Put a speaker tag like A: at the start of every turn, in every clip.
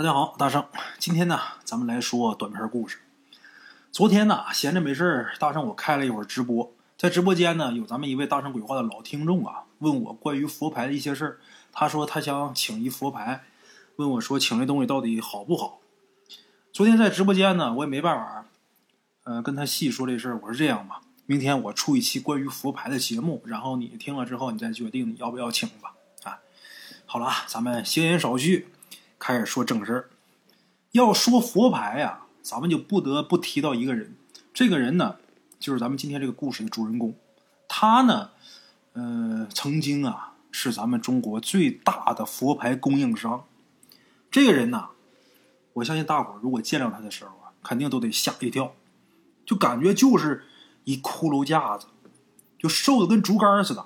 A: 大家好，大圣，今天呢，咱们来说短篇故事。昨天呢，闲着没事儿，大圣我开了一会儿直播，在直播间呢，有咱们一位大圣鬼话的老听众啊，问我关于佛牌的一些事儿。他说他想请一佛牌，问我说请这东西到底好不好？昨天在直播间呢，我也没办法，呃，跟他细说这事儿。我说这样吧，明天我出一期关于佛牌的节目，然后你听了之后，你再决定你要不要请吧。啊，好了，咱们闲言少叙。开始说正事儿，要说佛牌呀，咱们就不得不提到一个人。这个人呢，就是咱们今天这个故事的主人公。他呢，呃，曾经啊，是咱们中国最大的佛牌供应商。这个人呢，我相信大伙儿如果见到他的时候啊，肯定都得吓一跳，就感觉就是一骷髅架子，就瘦的跟竹竿似的，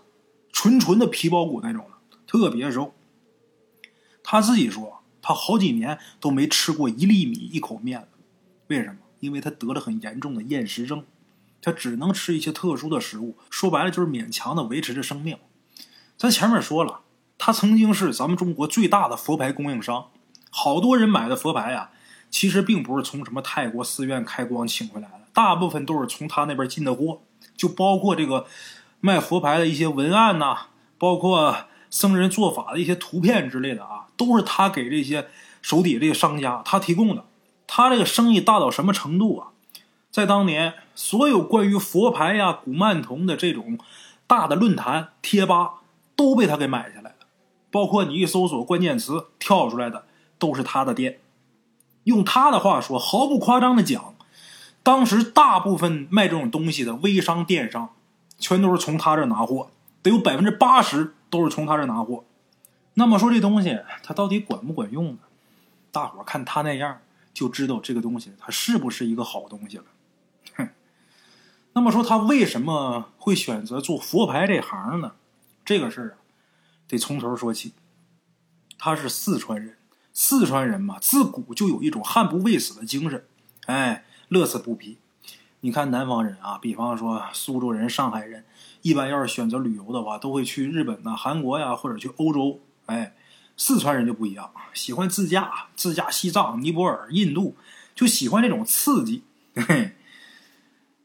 A: 纯纯的皮包骨那种的，特别瘦。他自己说。他好几年都没吃过一粒米一口面了，为什么？因为他得了很严重的厌食症，他只能吃一些特殊的食物，说白了就是勉强的维持着生命。咱前面说了，他曾经是咱们中国最大的佛牌供应商，好多人买的佛牌呀，其实并不是从什么泰国寺院开光请回来的，大部分都是从他那边进的货，就包括这个卖佛牌的一些文案呐，包括僧人做法的一些图片之类的啊。都是他给这些手底这个商家他提供的，他这个生意大到什么程度啊？在当年，所有关于佛牌呀、古曼童的这种大的论坛贴吧都被他给买下来了，包括你一搜索关键词跳出来的都是他的店。用他的话说，毫不夸张的讲，当时大部分卖这种东西的微商、电商，全都是从他这拿货，得有百分之八十都是从他这拿货。那么说这东西它到底管不管用呢？大伙看他那样就知道这个东西它是不是一个好东西了。哼。那么说他为什么会选择做佛牌这行呢？这个事儿啊，得从头说起。他是四川人，四川人嘛，自古就有一种悍不畏死的精神，哎，乐此不疲。你看南方人啊，比方说苏州人、上海人，一般要是选择旅游的话，都会去日本呐、韩国呀，或者去欧洲。哎，四川人就不一样，喜欢自驾，自驾西藏、尼泊尔、印度，就喜欢这种刺激。嘿，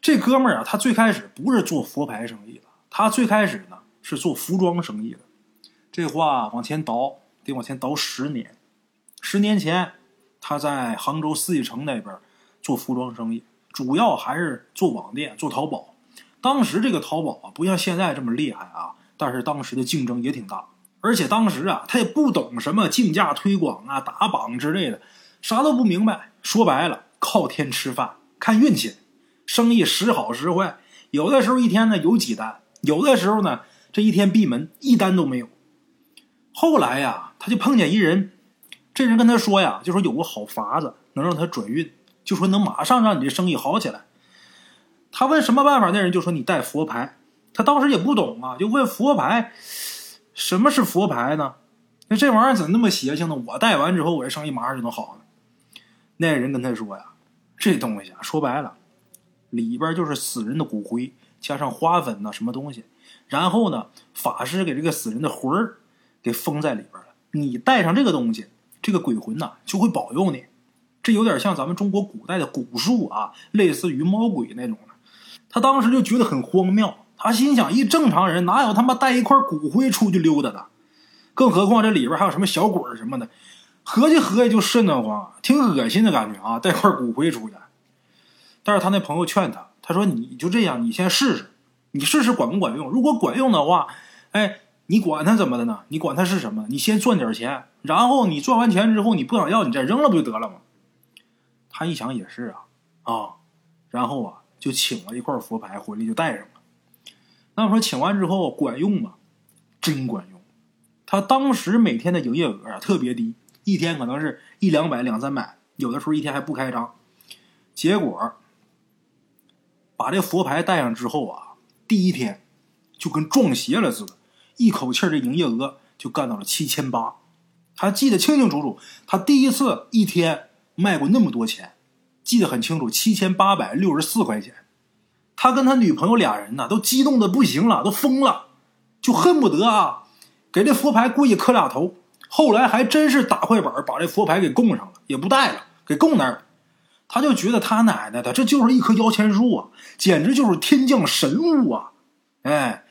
A: 这哥们儿啊，他最开始不是做佛牌生意的，他最开始呢是做服装生意的。这话往前倒，得往前倒十年。十年前，他在杭州四季城那边做服装生意，主要还是做网店、做淘宝。当时这个淘宝啊，不像现在这么厉害啊，但是当时的竞争也挺大。而且当时啊，他也不懂什么竞价推广啊、打榜之类的，啥都不明白。说白了，靠天吃饭，看运气，生意时好时坏。有的时候一天呢有几单，有的时候呢这一天闭门一单都没有。后来呀，他就碰见一人，这人跟他说呀，就说有个好法子能让他转运，就说能马上让你这生意好起来。他问什么办法，那人就说你带佛牌。他当时也不懂啊，就问佛牌。什么是佛牌呢？那这玩意儿怎么那么邪性呢？我带完之后，我这生意马上就能好呢。那人跟他说呀：“这东西啊，说白了，里边就是死人的骨灰，加上花粉呐，什么东西。然后呢，法师给这个死人的魂儿给封在里边了。你带上这个东西，这个鬼魂呐就会保佑你。这有点像咱们中国古代的蛊术啊，类似于猫鬼那种。他当时就觉得很荒谬。”他心想：一正常人哪有他妈带一块骨灰出去溜达的？更何况这里边还有什么小鬼什么的，合计合计就瘆得慌，挺恶心的感觉啊！带块骨灰出去。但是他那朋友劝他，他说：“你就这样，你先试试，你试试管不管用？如果管用的话，哎，你管他怎么的呢？你管他是什么？你先赚点钱，然后你赚完钱之后，你不想要，你再扔了不就得了吗？”他一想也是啊，啊，然后啊，就请了一块佛牌回来，就带上了。那我说请完之后管用吗？真管用。他当时每天的营业额啊特别低，一天可能是一两百、两三百，有的时候一天还不开张。结果把这佛牌带上之后啊，第一天就跟撞邪了似的，一口气这营业额就干到了七千八。他记得清清楚楚，他第一次一天卖过那么多钱，记得很清楚，七千八百六十四块钱。他跟他女朋友俩人呢，都激动的不行了，都疯了，就恨不得啊，给这佛牌故意磕俩头，后来还真是打快板把这佛牌给供上了，也不带了，给供那儿。他就觉得他奶奶的，这就是一棵摇钱树啊，简直就是天降神物啊！哎，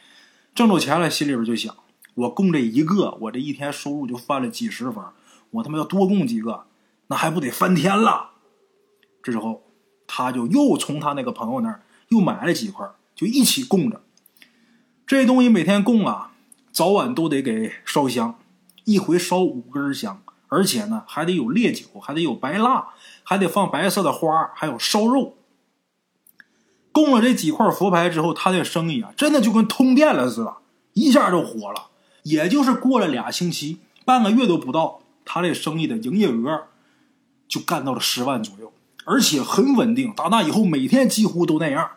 A: 挣着钱了，心里边就想：我供这一个，我这一天收入就翻了几十分。我他妈要多供几个，那还不得翻天了？之后，他就又从他那个朋友那儿又买了几块，就一起供着。这东西每天供啊，早晚都得给烧香，一回烧五根香，而且呢还得有烈酒，还得有白蜡，还得放白色的花，还有烧肉。供了这几块佛牌之后，他的生意啊，真的就跟通电了似的，一下就火了。也就是过了俩星期，半个月都不到，他这生意的营业额就干到了十万左右，而且很稳定。打那以后，每天几乎都那样。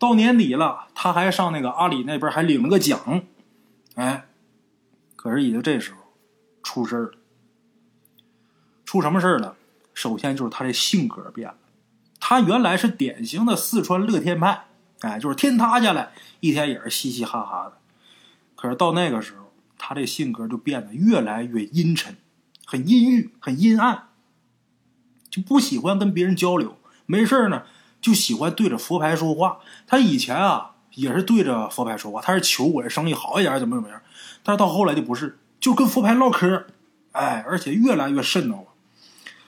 A: 到年底了，他还上那个阿里那边还领了个奖，哎，可是也就这时候出事了。出什么事了？首先就是他这性格变了。他原来是典型的四川乐天派，哎，就是天塌下来一天也是嘻嘻哈哈的。可是到那个时候，他这性格就变得越来越阴沉，很阴郁，很阴暗，就不喜欢跟别人交流，没事呢。就喜欢对着佛牌说话。他以前啊也是对着佛牌说话，他是求我的生意好一点，怎么怎么样。但是到后来就不是，就跟佛牌唠嗑，哎，而且越来越瘆得慌。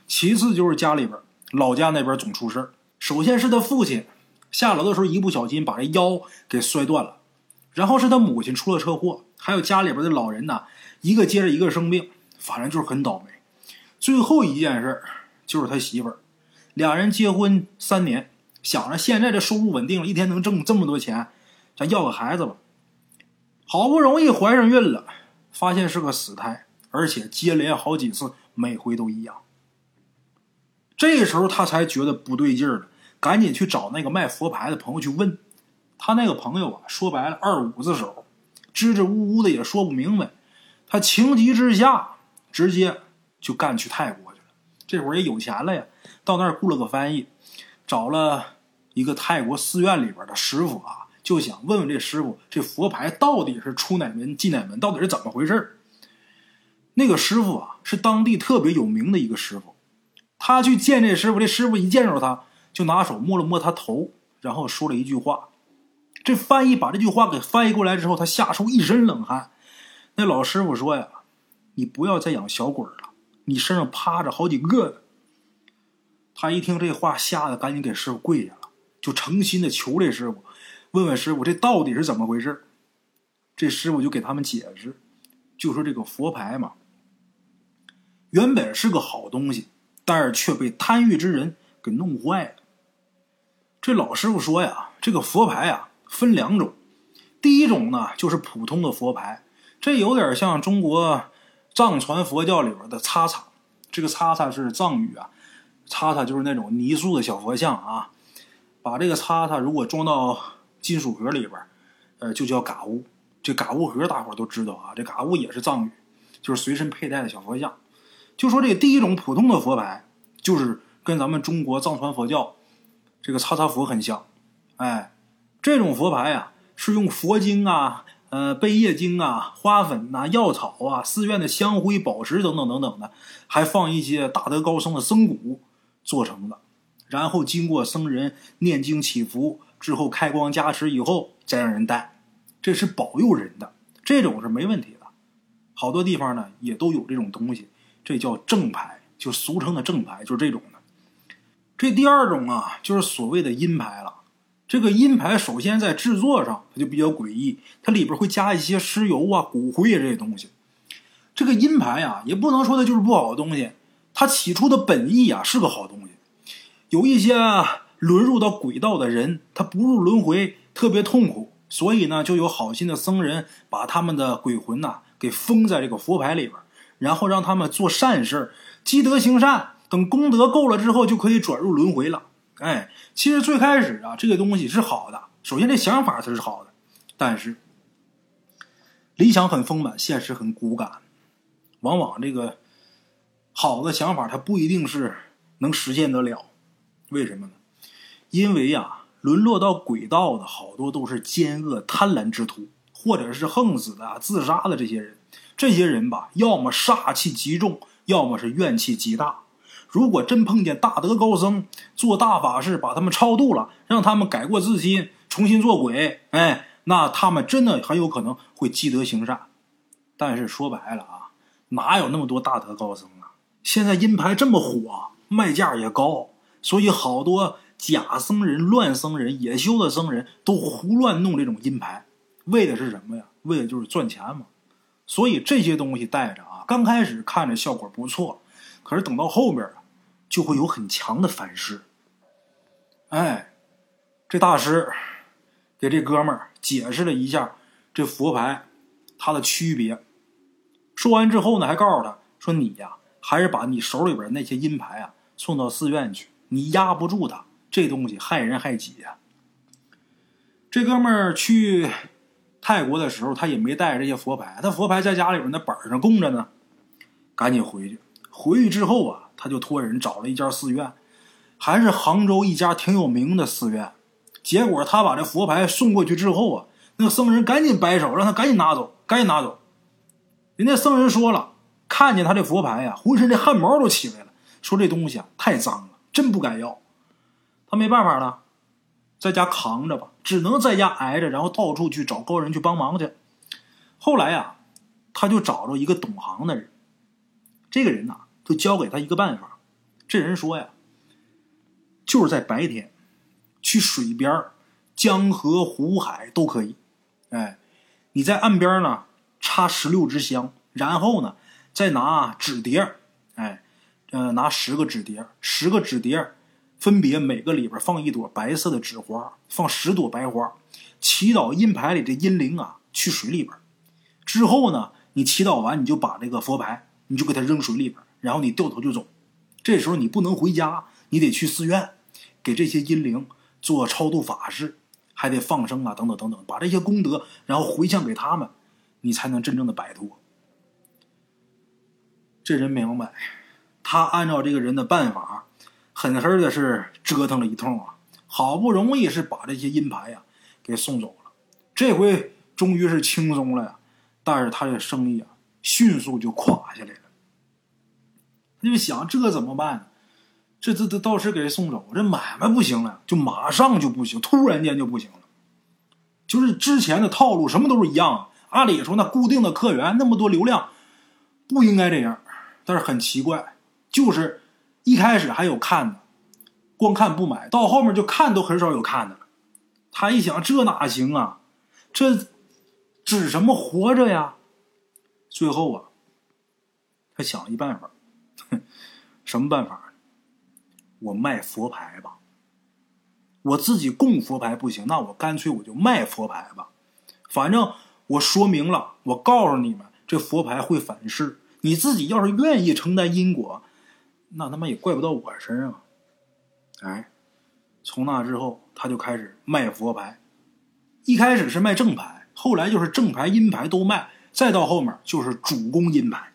A: 其次就是家里边，老家那边总出事。首先是他父亲下楼的时候一不小心把这腰给摔断了，然后是他母亲出了车祸，还有家里边的老人呐，一个接着一个生病，反正就是很倒霉。最后一件事就是他媳妇儿，俩人结婚三年。想着现在这收入稳定了，一天能挣这么多钱，咱要个孩子吧。好不容易怀上孕了，发现是个死胎，而且接连好几次，每回都一样。这时候他才觉得不对劲儿了，赶紧去找那个卖佛牌的朋友去问。他那个朋友啊，说白了二五子手，支支吾吾的也说不明白。他情急之下，直接就干去泰国。这会儿也有钱了呀，到那儿雇了个翻译，找了。一个泰国寺院里边的师傅啊，就想问问这师傅，这佛牌到底是出哪门进哪门，到底是怎么回事那个师傅啊，是当地特别有名的一个师傅。他去见这师傅，这师傅一见着他，就拿手摸了摸他头，然后说了一句话。这翻译把这句话给翻译过来之后，他吓出一身冷汗。那老师傅说呀：“你不要再养小鬼了，你身上趴着好几个呢。”他一听这话，吓得赶紧给师傅跪下了。就诚心的求这师傅，问问师傅这到底是怎么回事这师傅就给他们解释，就说这个佛牌嘛，原本是个好东西，但是却被贪欲之人给弄坏了。这老师傅说呀，这个佛牌啊分两种，第一种呢就是普通的佛牌，这有点像中国藏传佛教里边的擦擦，这个擦擦是藏语啊，擦擦就是那种泥塑的小佛像啊。把这个叉叉如果装到金属盒里边呃，就叫嘎乌。这嘎乌盒大伙都知道啊，这嘎乌也是藏语，就是随身佩戴的小佛像。就说这第一种普通的佛牌，就是跟咱们中国藏传佛教这个叉叉佛很像。哎，这种佛牌呀，是用佛经啊、呃贝叶经啊、花粉呐、药草啊、寺院的香灰、宝石等等等等的，还放一些大德高僧的僧骨做成的。然后经过僧人念经祈福之后，开光加持以后，再让人戴，这是保佑人的，这种是没问题的。好多地方呢也都有这种东西，这叫正牌，就俗称的正牌，就是这种的。这第二种啊，就是所谓的阴牌了。这个阴牌首先在制作上它就比较诡异，它里边会加一些尸油啊、骨灰啊这些东西。这个阴牌啊，也不能说它就是不好的东西，它起初的本意啊是个好东西。有一些沦入到鬼道的人，他不入轮回特别痛苦，所以呢，就有好心的僧人把他们的鬼魂呐给封在这个佛牌里边，然后让他们做善事，积德行善，等功德够了之后，就可以转入轮回了。哎，其实最开始啊，这个东西是好的，首先这想法它是好的，但是理想很丰满，现实很骨感，往往这个好的想法它不一定是能实现得了。为什么呢？因为呀，沦落到鬼道的好多都是奸恶贪婪之徒，或者是横死的、自杀的这些人，这些人吧，要么煞气极重，要么是怨气极大。如果真碰见大德高僧做大法事，把他们超度了，让他们改过自新，重新做鬼，哎，那他们真的很有可能会积德行善。但是说白了啊，哪有那么多大德高僧啊？现在阴牌这么火，卖价也高，所以好多假僧人、乱僧人、野修的僧人都胡乱弄这种阴牌，为的是什么呀？为的就是赚钱嘛。所以这些东西带着啊，刚开始看着效果不错，可是等到后边啊。就会有很强的反噬。哎，这大师给这哥们儿解释了一下这佛牌它的区别。说完之后呢，还告诉他说：“你呀，还是把你手里边那些阴牌啊送到寺院去，你压不住它，这东西害人害己呀。”这哥们儿去泰国的时候，他也没带这些佛牌，他佛牌在家里边那板上供着呢。赶紧回去，回去之后啊。他就托人找了一家寺院，还是杭州一家挺有名的寺院。结果他把这佛牌送过去之后啊，那个僧人赶紧摆手，让他赶紧拿走，赶紧拿走。人家僧人说了，看见他这佛牌呀，浑身的汗毛都起来了，说这东西啊太脏了，真不敢要。他没办法了，在家扛着吧，只能在家挨着，然后到处去找高人去帮忙去。后来呀，他就找着一个懂行的人，这个人呐。就教给他一个办法，这人说呀，就是在白天，去水边江河湖海都可以。哎，你在岸边呢插十六支香，然后呢再拿纸碟哎，呃拿十个纸碟十个纸碟分别每个里边放一朵白色的纸花，放十朵白花，祈祷阴牌里的阴灵啊去水里边。之后呢，你祈祷完，你就把这个佛牌，你就给它扔水里边。然后你掉头就走，这时候你不能回家，你得去寺院，给这些阴灵做超度法事，还得放生啊，等等等等，把这些功德然后回向给他们，你才能真正的摆脱。这人明白，他按照这个人的办法，狠狠的是折腾了一通啊，好不容易是把这些阴牌呀给送走了，这回终于是轻松了呀，但是他的生意啊迅速就垮下来了。你们想这怎么办？这这这到时给人送走，这买卖不行了，就马上就不行，突然间就不行了。就是之前的套路，什么都是一样。按理说，那固定的客源那么多流量，不应该这样。但是很奇怪，就是一开始还有看的，光看不买，到后面就看都很少有看的了。他一想，这哪行啊？这指什么活着呀？最后啊，他想了一办法。什么办法？我卖佛牌吧。我自己供佛牌不行，那我干脆我就卖佛牌吧。反正我说明了，我告诉你们，这佛牌会反噬。你自己要是愿意承担因果，那他妈也怪不到我身上。哎，从那之后，他就开始卖佛牌。一开始是卖正牌，后来就是正牌、阴牌都卖，再到后面就是主攻阴牌。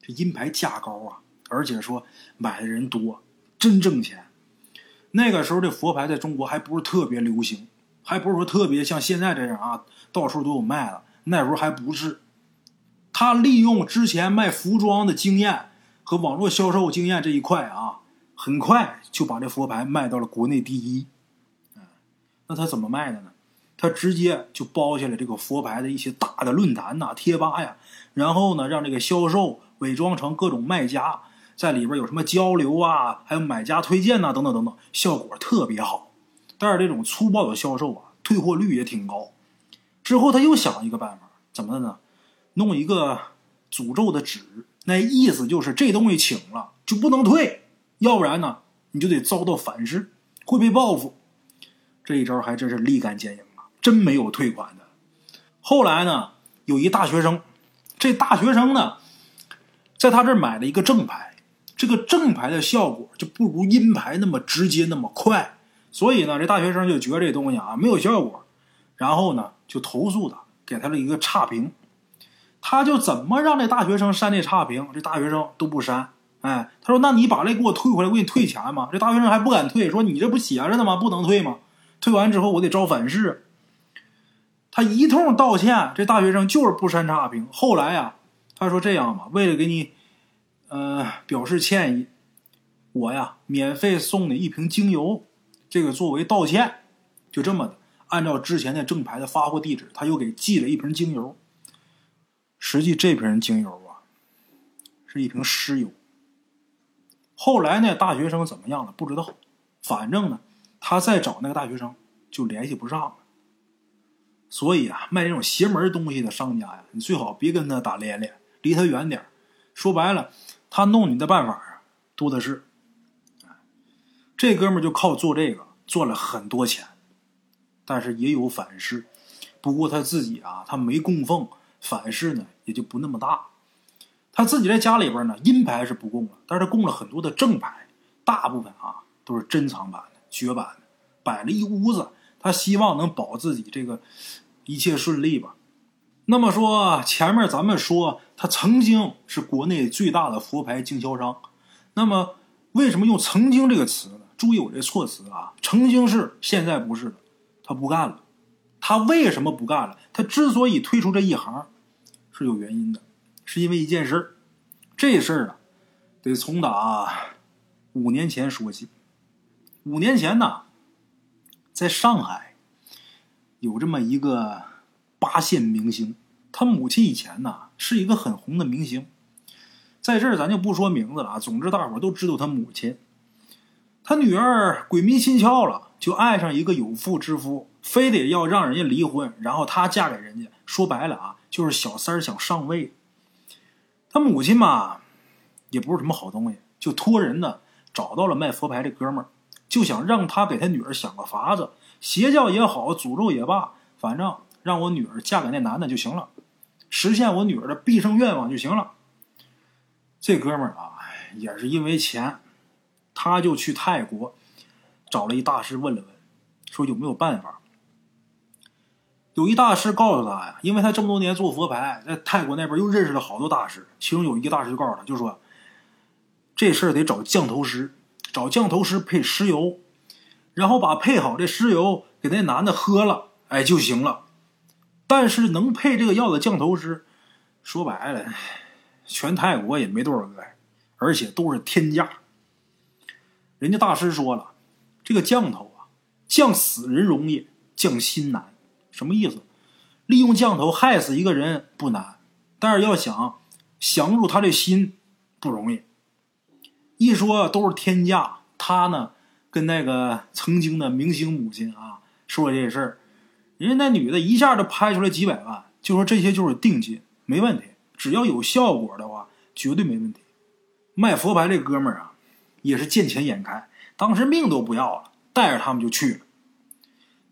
A: 这阴牌价高啊，而且说买的人多，真挣钱。那个时候这佛牌在中国还不是特别流行，还不是说特别像现在这样啊，到处都有卖的。那时候还不是。他利用之前卖服装的经验和网络销售经验这一块啊，很快就把这佛牌卖到了国内第一。那他怎么卖的呢？他直接就包下来这个佛牌的一些大的论坛呐、贴吧呀，然后呢，让这个销售。伪装成各种卖家，在里边有什么交流啊，还有买家推荐呐，等等等等，效果特别好。但是这种粗暴的销售啊，退货率也挺高。之后他又想一个办法，怎么的呢？弄一个诅咒的纸，那意思就是这东西请了就不能退，要不然呢你就得遭到反噬，会被报复。这一招还真是立竿见影啊，真没有退款的。后来呢，有一大学生，这大学生呢。在他这儿买了一个正牌，这个正牌的效果就不如阴牌那么直接那么快，所以呢，这大学生就觉得这东西啊没有效果，然后呢就投诉他，给他了一个差评。他就怎么让这大学生删这差评，这大学生都不删。哎，他说：“那你把这给我退回来，我给你退钱嘛。”这大学生还不敢退，说：“你这不写着呢吗？不能退吗？退完之后我得招反噬。”他一通道歉，这大学生就是不删差评。后来呀，他说这样吧，为了给你，呃，表示歉意，我呀免费送你一瓶精油，这个作为道歉，就这么的，按照之前的正牌的发货地址，他又给寄了一瓶精油。实际这瓶精油啊，是一瓶尸油。后来呢，大学生怎么样了？不知道。反正呢，他再找那个大学生就联系不上了。所以啊，卖这种邪门东西的商家呀，你最好别跟他打连连，离他远点说白了，他弄你的办法啊多的是。这哥们就靠做这个赚了很多钱，但是也有反噬。不过他自己啊，他没供奉，反噬呢也就不那么大。他自己在家里边呢，阴牌是不供了，但是供了很多的正牌，大部分啊都是珍藏版的、绝版的，摆了一屋子。他希望能保自己这个一切顺利吧。那么说，前面咱们说他曾经是国内最大的佛牌经销商，那么为什么用“曾经”这个词呢？注意我这措辞啊，曾经是，现在不是了，他不干了。他为什么不干了？他之所以退出这一行，是有原因的。是因为一件事儿，这事儿啊，得从打五年前说起。五年前呢，在上海有这么一个八线明星，他母亲以前呢是一个很红的明星，在这儿咱就不说名字了啊。总之，大伙都知道他母亲。他女儿鬼迷心窍了，就爱上一个有妇之夫，非得要让人家离婚，然后她嫁给人家。说白了啊，就是小三儿想上位。他母亲嘛，也不是什么好东西，就托人呢找到了卖佛牌这哥们儿，就想让他给他女儿想个法子，邪教也好，诅咒也罢，反正让我女儿嫁给那男的就行了，实现我女儿的毕生愿望就行了。这哥们儿啊，也是因为钱，他就去泰国找了一大师问了问，说有没有办法。有一大师告诉他呀，因为他这么多年做佛牌，在泰国那边又认识了好多大师，其中有一个大师就告诉他，就说这事儿得找降头师，找降头师配尸油，然后把配好这尸油给那男的喝了，哎就行了。但是能配这个药的降头师，说白了，全泰国也没多少个，而且都是天价。人家大师说了，这个降头啊，降死人容易，降心难。什么意思？利用降头害死一个人不难，但是要想降入他的心不容易。一说都是天价，他呢跟那个曾经的明星母亲啊说这事儿，人家那女的一下就拍出来几百万，就说这些就是定金，没问题，只要有效果的话，绝对没问题。卖佛牌这哥们儿啊，也是见钱眼开，当时命都不要了，带着他们就去了。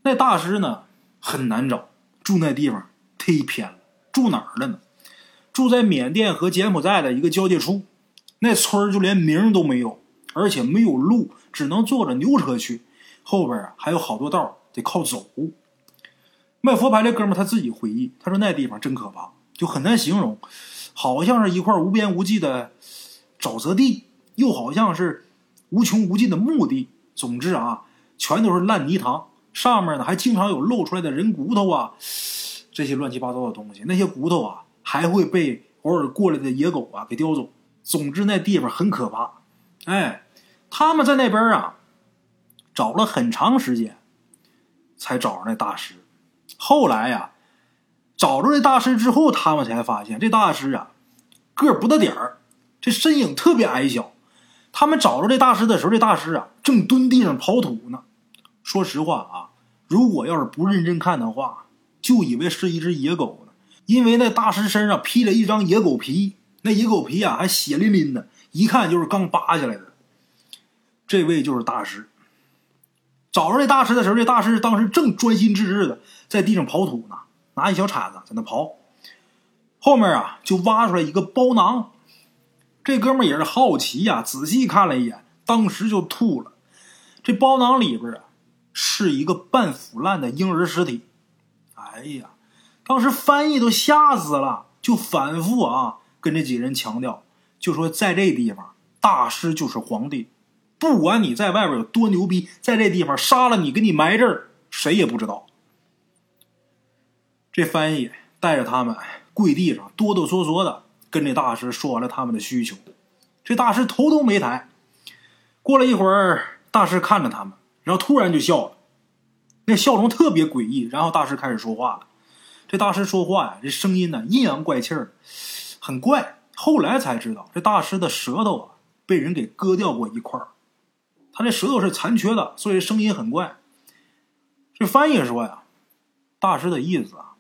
A: 那大师呢？很难找，住那地方忒偏了。住哪儿了呢？住在缅甸和柬埔寨的一个交界处，那村儿就连名都没有，而且没有路，只能坐着牛车去。后边啊还有好多道得靠走。卖佛牌这哥们他自己回忆，他说那地方真可怕，就很难形容，好像是一块无边无际的沼泽地，又好像是无穷无尽的墓地。总之啊，全都是烂泥塘。上面呢还经常有露出来的人骨头啊，这些乱七八糟的东西。那些骨头啊还会被偶尔过来的野狗啊给叼走。总之那地方很可怕。哎，他们在那边啊找了很长时间，才找着那大师。后来呀，找着这大师之后，他们才发现这大师啊个不大点儿，这身影特别矮小。他们找着这大师的时候，这大师啊正蹲地上刨土呢。说实话啊，如果要是不认真看的话，就以为是一只野狗呢。因为那大师身上披了一张野狗皮，那野狗皮啊还血淋淋的，一看就是刚扒下来的。这位就是大师。找着这大师的时候，这大师当时正专心致志的在地上刨土呢，拿一小铲子在那刨。后面啊就挖出来一个包囊，这哥们也是好奇呀，仔细看了一眼，当时就吐了。这包囊里边啊。是一个半腐烂的婴儿尸体，哎呀，当时翻译都吓死了，就反复啊跟这几人强调，就说在这地方，大师就是皇帝，不管你在外边有多牛逼，在这地方杀了你，给你埋这儿，谁也不知道。这翻译带着他们跪地上，哆哆嗦嗦的跟这大师说完了他们的需求。这大师头都没抬。过了一会儿，大师看着他们，然后突然就笑了，那笑容特别诡异。然后大师开始说话了。这大师说话呀，这声音呢阴阳怪气儿，很怪。后来才知道，这大师的舌头啊被人给割掉过一块儿，他这舌头是残缺的，所以声音很怪。这翻译说呀，大师的意思啊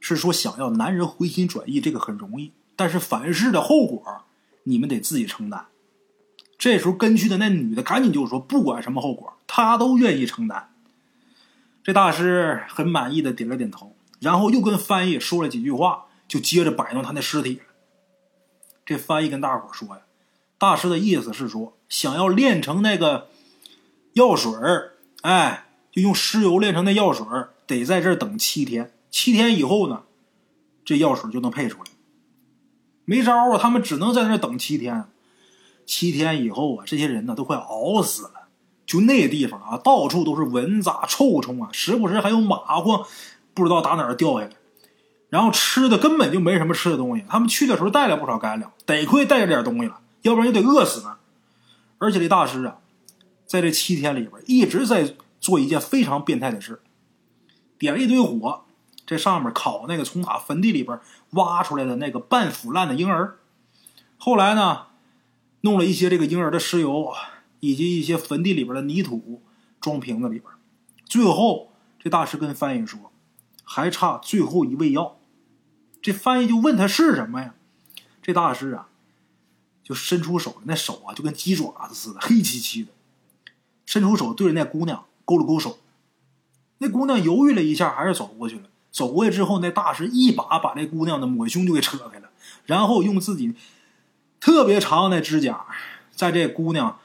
A: 是说想要男人回心转意，这个很容易，但是反噬的后果你们得自己承担。这时候跟去的那女的赶紧就说，不管什么后果，她都愿意承担。这大师很满意的点了点头，然后又跟翻译说了几句话，就接着摆弄他那尸体。这翻译跟大伙说呀，大师的意思是说，想要炼成那个药水，哎，就用尸油炼成那药水，得在这儿等七天。七天以后呢，这药水就能配出来。没招啊，他们只能在那等七天。七天以后啊，这些人呢都快熬死了。就那地方啊，到处都是蚊子、臭虫啊，时不时还有蚂蟥，不知道打哪儿掉下来。然后吃的根本就没什么吃的东西。他们去的时候带了不少干粮，得亏带着点东西了，要不然就得饿死呢。而且这大师啊，在这七天里边一直在做一件非常变态的事：点了一堆火，这上面烤那个从他坟地里边挖出来的那个半腐烂的婴儿。后来呢，弄了一些这个婴儿的尸油。以及一些坟地里边的泥土装瓶子里边，最后这大师跟翻译说，还差最后一味药。这翻译就问他是什么呀？这大师啊，就伸出手，那手啊就跟鸡爪子似的，黑漆漆的。伸出手对着那姑娘勾了勾手，那姑娘犹豫了一下，还是走过去了。走过去之后，那大师一把把那姑娘的抹胸就给扯开了，然后用自己特别长的指甲，在这姑娘。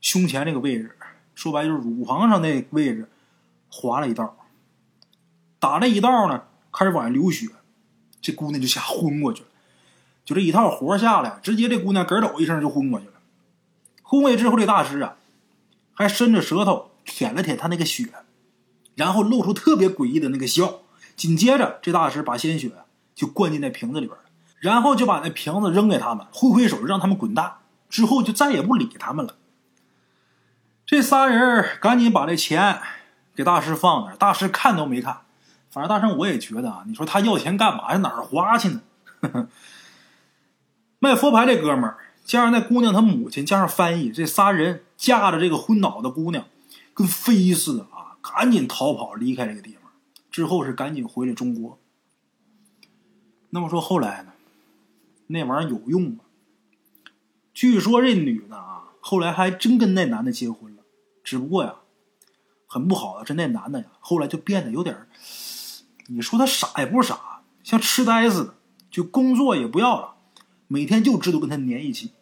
A: 胸前这个位置，说白就是乳房上那位置，划了一道，打了一道呢，开始往下流血，这姑娘就吓昏过去了。就这一套活下来，直接这姑娘咯抖一声就昏过去了。昏过去之后，这大师啊，还伸着舌头舔了舔她那个血，然后露出特别诡异的那个笑。紧接着，这大师把鲜血就灌进那瓶子里边然后就把那瓶子扔给他们，挥挥手让他们滚蛋，之后就再也不理他们了。这仨人赶紧把这钱给大师放那儿，大师看都没看。反正大圣我也觉得啊，你说他要钱干嘛呀？哪儿花去呢？呵呵卖佛牌这哥们儿，加上那姑娘她母亲，加上翻译，这仨人架着这个昏倒的姑娘，跟飞似的啊，赶紧逃跑离开这个地方。之后是赶紧回了中国。那么说后来呢？那玩意儿有用吗？据说这女的啊，后来还真跟那男的结婚了。只不过呀，很不好的是那男的呀，后来就变得有点你说他傻也不傻，像痴呆似的，就工作也不要了，每天就知道跟他粘一起。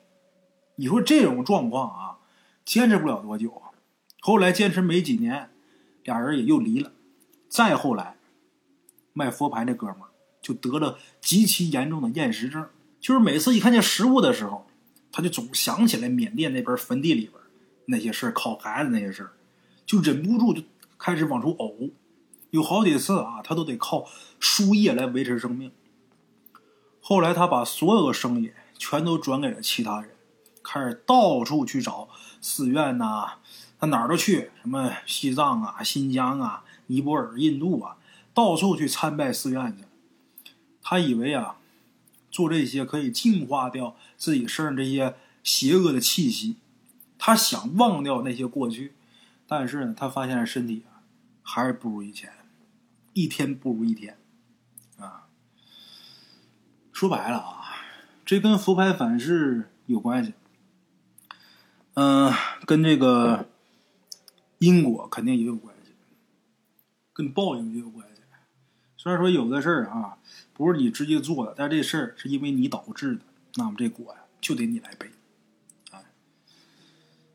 A: 你说这种状况啊，坚持不了多久啊。后来坚持没几年，俩人也又离了。再后来，卖佛牌那哥们儿就得了极其严重的厌食症，就是每次一看见食物的时候，他就总想起来缅甸那边坟地里边。那些事儿，烤孩子那些事儿，就忍不住就开始往出呕，有好几次啊，他都得靠输液来维持生命。后来他把所有的生意全都转给了其他人，开始到处去找寺院呐，他哪儿都去，什么西藏啊、新疆啊、尼泊尔、印度啊，到处去参拜寺院去。他以为啊，做这些可以净化掉自己身上这些邪恶的气息。他想忘掉那些过去，但是呢，他发现身体啊，还是不如以前，一天不如一天，说白了啊，这跟佛牌反噬有关系，嗯，跟这个因果肯定也有关系，跟报应也有关系。虽然说有的事儿啊，不是你直接做的，但这事儿是因为你导致的，那么这果呀，就得你来背。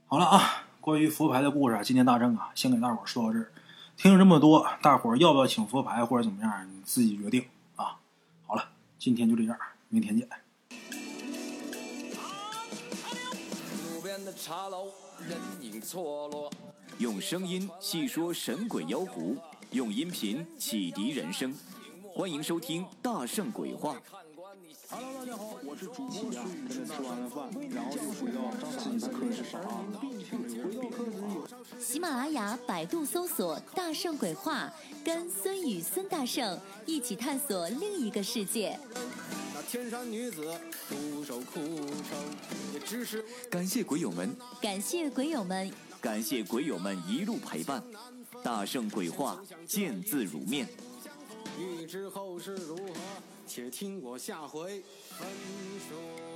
A: 好了啊，关于佛牌的故事，今天大正啊，先给大伙说到这儿。听了这么多，大伙儿要不要请佛牌或者怎么样，你自己决定。今天就这样，明天见。
B: 用声音细说神鬼妖狐。用音频启迪人生，欢迎收听《大圣鬼话》。
C: Hello，大家好，我是主播啊。跟着吃完了饭，然后就回到自己的课室上啊。回到课室
D: 喜马拉雅、百度搜索“大圣鬼话”，跟孙宇、孙大圣一起探索另一个世界。
E: 那天山女子独守空城，也只是
B: 感谢鬼友们，
D: 感谢鬼友们，
B: 感谢鬼友们一路陪伴，《大圣鬼话》见字如面。
E: 欲知后事如何，且听我下回分说。